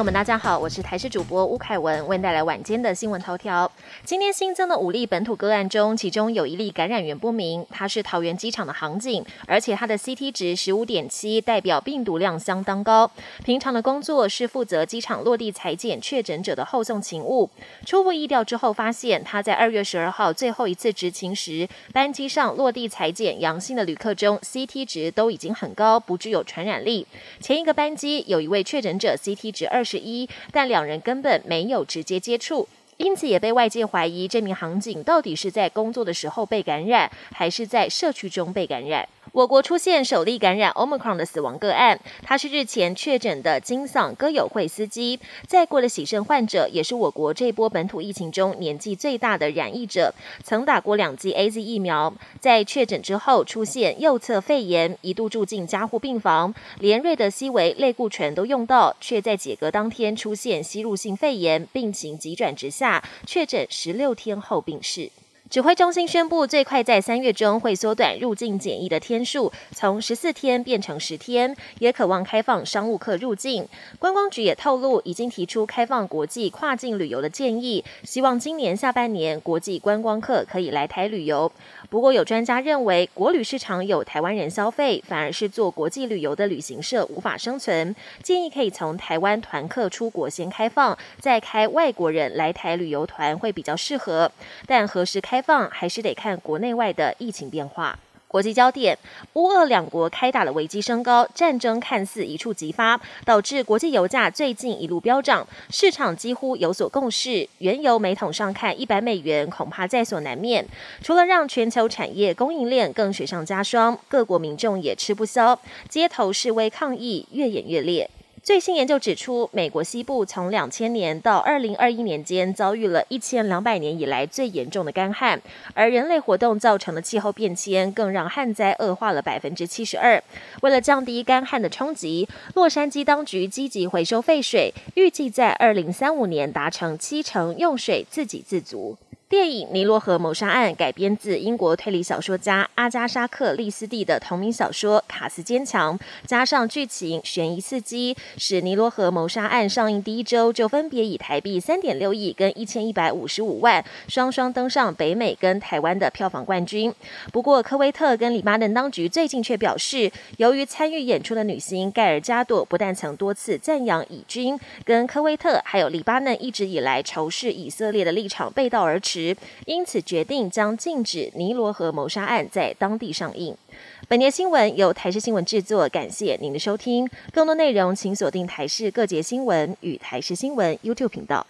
友们，大家好，我是台视主播吴凯文，为您带来晚间的新闻头条。今天新增的五例本土个案中，其中有一例感染源不明，他是桃园机场的航警，而且他的 CT 值十五点七，代表病毒量相当高。平常的工作是负责机场落地裁剪确诊者的后送勤务。初步疫调之后，发现他在二月十二号最后一次执勤时，班机上落地裁剪阳性的旅客中，CT 值都已经很高，不具有传染力。前一个班机有一位确诊者 CT 值。二一，但两人根本没有直接接触，因此也被外界怀疑这名航警到底是在工作的时候被感染，还是在社区中被感染。我国出现首例感染 Omicron 的死亡个案，他是日前确诊的金嗓歌友会司机。在过的喜盛患者，也是我国这波本土疫情中年纪最大的染疫者，曾打过两剂 A Z 疫苗。在确诊之后出现右侧肺炎，一度住进加护病房，连瑞的西维类固醇都用到，却在解隔当天出现吸入性肺炎，病情急转直下，确诊十六天后病逝。指挥中心宣布，最快在三月中会缩短入境检疫的天数，从十四天变成十天，也渴望开放商务客入境。观光局也透露，已经提出开放国际跨境旅游的建议，希望今年下半年国际观光客可以来台旅游。不过，有专家认为，国旅市场有台湾人消费，反而是做国际旅游的旅行社无法生存。建议可以从台湾团客出国先开放，再开外国人来台旅游团会比较适合。但何时开开放，还是得看国内外的疫情变化。国际焦点：乌俄两国开打的危机升高，战争看似一触即发，导致国际油价最近一路飙涨。市场几乎有所共识，原油每桶上看一百美元，恐怕在所难免。除了让全球产业供应链更雪上加霜，各国民众也吃不消，街头示威抗议越演越烈。最新研究指出，美国西部从两千年到二零二一年间遭遇了一千两百年以来最严重的干旱，而人类活动造成的气候变迁更让旱灾恶化了百分之七十二。为了降低干旱的冲击，洛杉矶当局积极回收废水，预计在二零三五年达成七成用水自给自足。电影《尼罗河谋杀案》改编自英国推理小说家阿加莎·克里斯蒂的同名小说《卡斯坚强》，加上剧情悬疑刺激，使《尼罗河谋杀案》上映第一周就分别以台币三点六亿跟一千一百五十五万双双登上北美跟台湾的票房冠军。不过，科威特跟黎巴嫩当局最近却表示，由于参与演出的女星盖尔加朵不但曾多次赞扬以军，跟科威特还有黎巴嫩一直以来仇视以色列的立场背道而驰。因此决定将禁止《尼罗河谋杀案》在当地上映。本节新闻由台视新闻制作，感谢您的收听。更多内容请锁定台视各节新闻与台视新闻 YouTube 频道。